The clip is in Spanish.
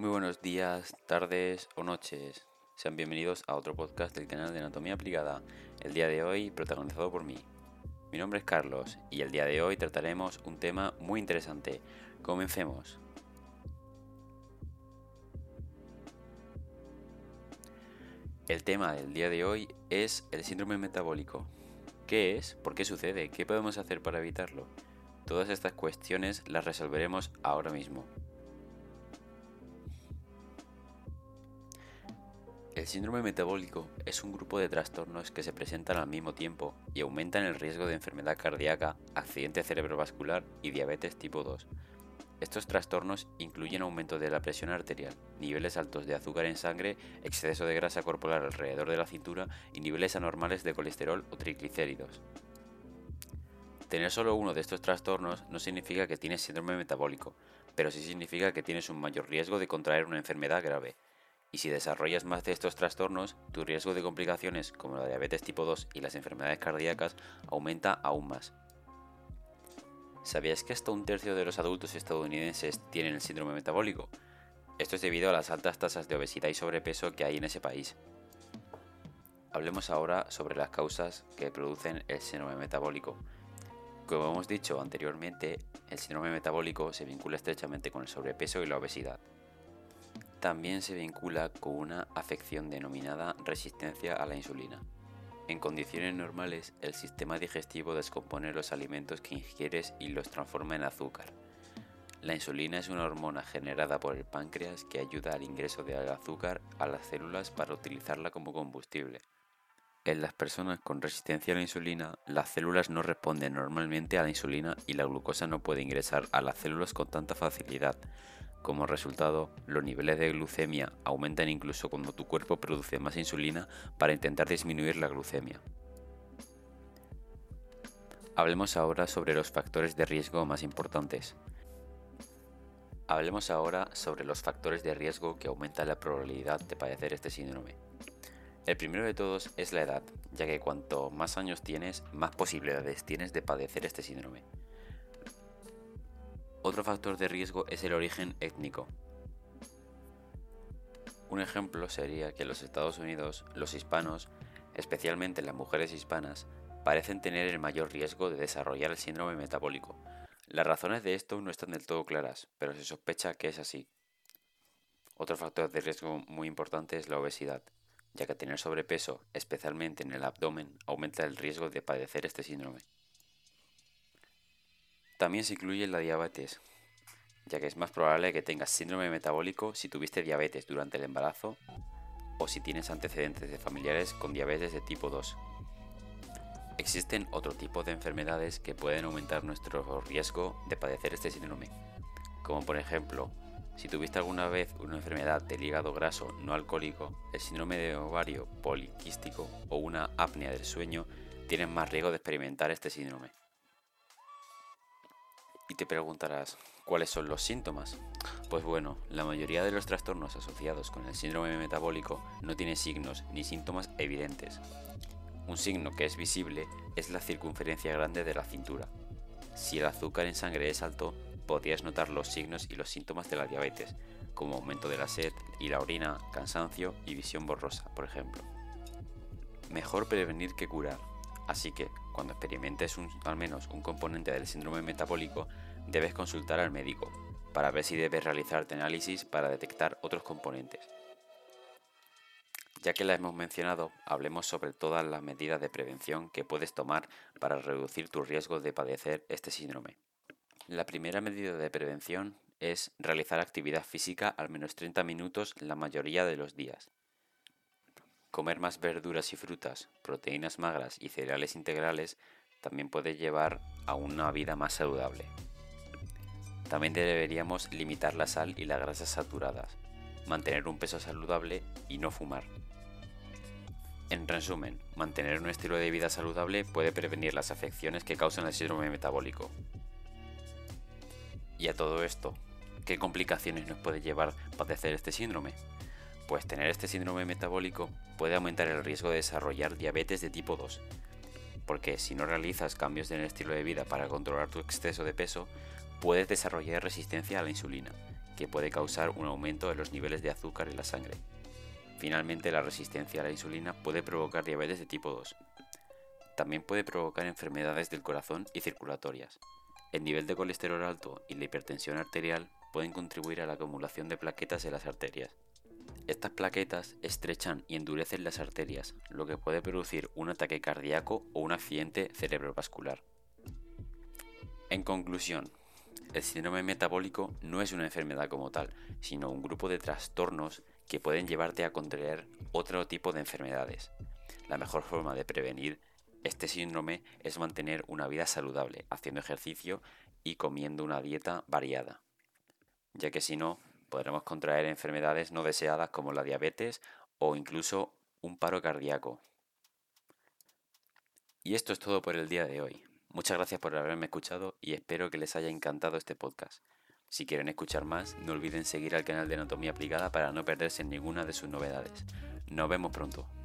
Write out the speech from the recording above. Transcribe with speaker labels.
Speaker 1: Muy buenos días, tardes o noches. Sean bienvenidos a otro podcast del canal de Anatomía Aplicada, el día de hoy protagonizado por mí. Mi nombre es Carlos y el día de hoy trataremos un tema muy interesante. Comencemos. El tema del día de hoy es el síndrome metabólico. ¿Qué es? ¿Por qué sucede? ¿Qué podemos hacer para evitarlo? Todas estas cuestiones las resolveremos ahora mismo. El síndrome metabólico es un grupo de trastornos que se presentan al mismo tiempo y aumentan el riesgo de enfermedad cardíaca, accidente cerebrovascular y diabetes tipo 2. Estos trastornos incluyen aumento de la presión arterial, niveles altos de azúcar en sangre, exceso de grasa corporal alrededor de la cintura y niveles anormales de colesterol o triglicéridos. Tener solo uno de estos trastornos no significa que tienes síndrome metabólico, pero sí significa que tienes un mayor riesgo de contraer una enfermedad grave. Y si desarrollas más de estos trastornos, tu riesgo de complicaciones como la diabetes tipo 2 y las enfermedades cardíacas aumenta aún más. ¿Sabías que hasta un tercio de los adultos estadounidenses tienen el síndrome metabólico? Esto es debido a las altas tasas de obesidad y sobrepeso que hay en ese país. Hablemos ahora sobre las causas que producen el síndrome metabólico. Como hemos dicho anteriormente, el síndrome metabólico se vincula estrechamente con el sobrepeso y la obesidad. También se vincula con una afección denominada resistencia a la insulina. En condiciones normales, el sistema digestivo descompone los alimentos que ingieres y los transforma en azúcar. La insulina es una hormona generada por el páncreas que ayuda al ingreso de azúcar a las células para utilizarla como combustible. En las personas con resistencia a la insulina, las células no responden normalmente a la insulina y la glucosa no puede ingresar a las células con tanta facilidad. Como resultado, los niveles de glucemia aumentan incluso cuando tu cuerpo produce más insulina para intentar disminuir la glucemia. Hablemos ahora sobre los factores de riesgo más importantes. Hablemos ahora sobre los factores de riesgo que aumentan la probabilidad de padecer este síndrome. El primero de todos es la edad, ya que cuanto más años tienes, más posibilidades tienes de padecer este síndrome. Otro factor de riesgo es el origen étnico. Un ejemplo sería que en los Estados Unidos los hispanos, especialmente las mujeres hispanas, parecen tener el mayor riesgo de desarrollar el síndrome metabólico. Las razones de esto no están del todo claras, pero se sospecha que es así. Otro factor de riesgo muy importante es la obesidad, ya que tener sobrepeso, especialmente en el abdomen, aumenta el riesgo de padecer este síndrome. También se incluye la diabetes, ya que es más probable que tengas síndrome metabólico si tuviste diabetes durante el embarazo o si tienes antecedentes de familiares con diabetes de tipo 2. Existen otro tipo de enfermedades que pueden aumentar nuestro riesgo de padecer este síndrome, como por ejemplo, si tuviste alguna vez una enfermedad del hígado graso no alcohólico, el síndrome de ovario poliquístico o una apnea del sueño, tienen más riesgo de experimentar este síndrome. Y te preguntarás, ¿cuáles son los síntomas? Pues bueno, la mayoría de los trastornos asociados con el síndrome metabólico no tiene signos ni síntomas evidentes. Un signo que es visible es la circunferencia grande de la cintura. Si el azúcar en sangre es alto, podrías notar los signos y los síntomas de la diabetes, como aumento de la sed y la orina, cansancio y visión borrosa, por ejemplo. Mejor prevenir que curar. Así que, cuando experimentes al menos un componente del síndrome metabólico, debes consultar al médico para ver si debes realizarte análisis para detectar otros componentes. Ya que la hemos mencionado, hablemos sobre todas las medidas de prevención que puedes tomar para reducir tu riesgo de padecer este síndrome. La primera medida de prevención es realizar actividad física al menos 30 minutos la mayoría de los días. Comer más verduras y frutas, proteínas magras y cereales integrales también puede llevar a una vida más saludable. También deberíamos limitar la sal y las grasas saturadas, mantener un peso saludable y no fumar. En resumen, mantener un estilo de vida saludable puede prevenir las afecciones que causan el síndrome metabólico. Y a todo esto, ¿qué complicaciones nos puede llevar padecer este síndrome? Pues tener este síndrome metabólico puede aumentar el riesgo de desarrollar diabetes de tipo 2, porque si no realizas cambios en el estilo de vida para controlar tu exceso de peso, puedes desarrollar resistencia a la insulina, que puede causar un aumento de los niveles de azúcar en la sangre. Finalmente, la resistencia a la insulina puede provocar diabetes de tipo 2. También puede provocar enfermedades del corazón y circulatorias. El nivel de colesterol alto y la hipertensión arterial pueden contribuir a la acumulación de plaquetas en las arterias. Estas plaquetas estrechan y endurecen las arterias, lo que puede producir un ataque cardíaco o un accidente cerebrovascular. En conclusión, el síndrome metabólico no es una enfermedad como tal, sino un grupo de trastornos que pueden llevarte a contraer otro tipo de enfermedades. La mejor forma de prevenir este síndrome es mantener una vida saludable, haciendo ejercicio y comiendo una dieta variada, ya que si no, podremos contraer enfermedades no deseadas como la diabetes o incluso un paro cardíaco. Y esto es todo por el día de hoy. Muchas gracias por haberme escuchado y espero que les haya encantado este podcast. Si quieren escuchar más, no olviden seguir al canal de Anatomía Aplicada para no perderse ninguna de sus novedades. Nos vemos pronto.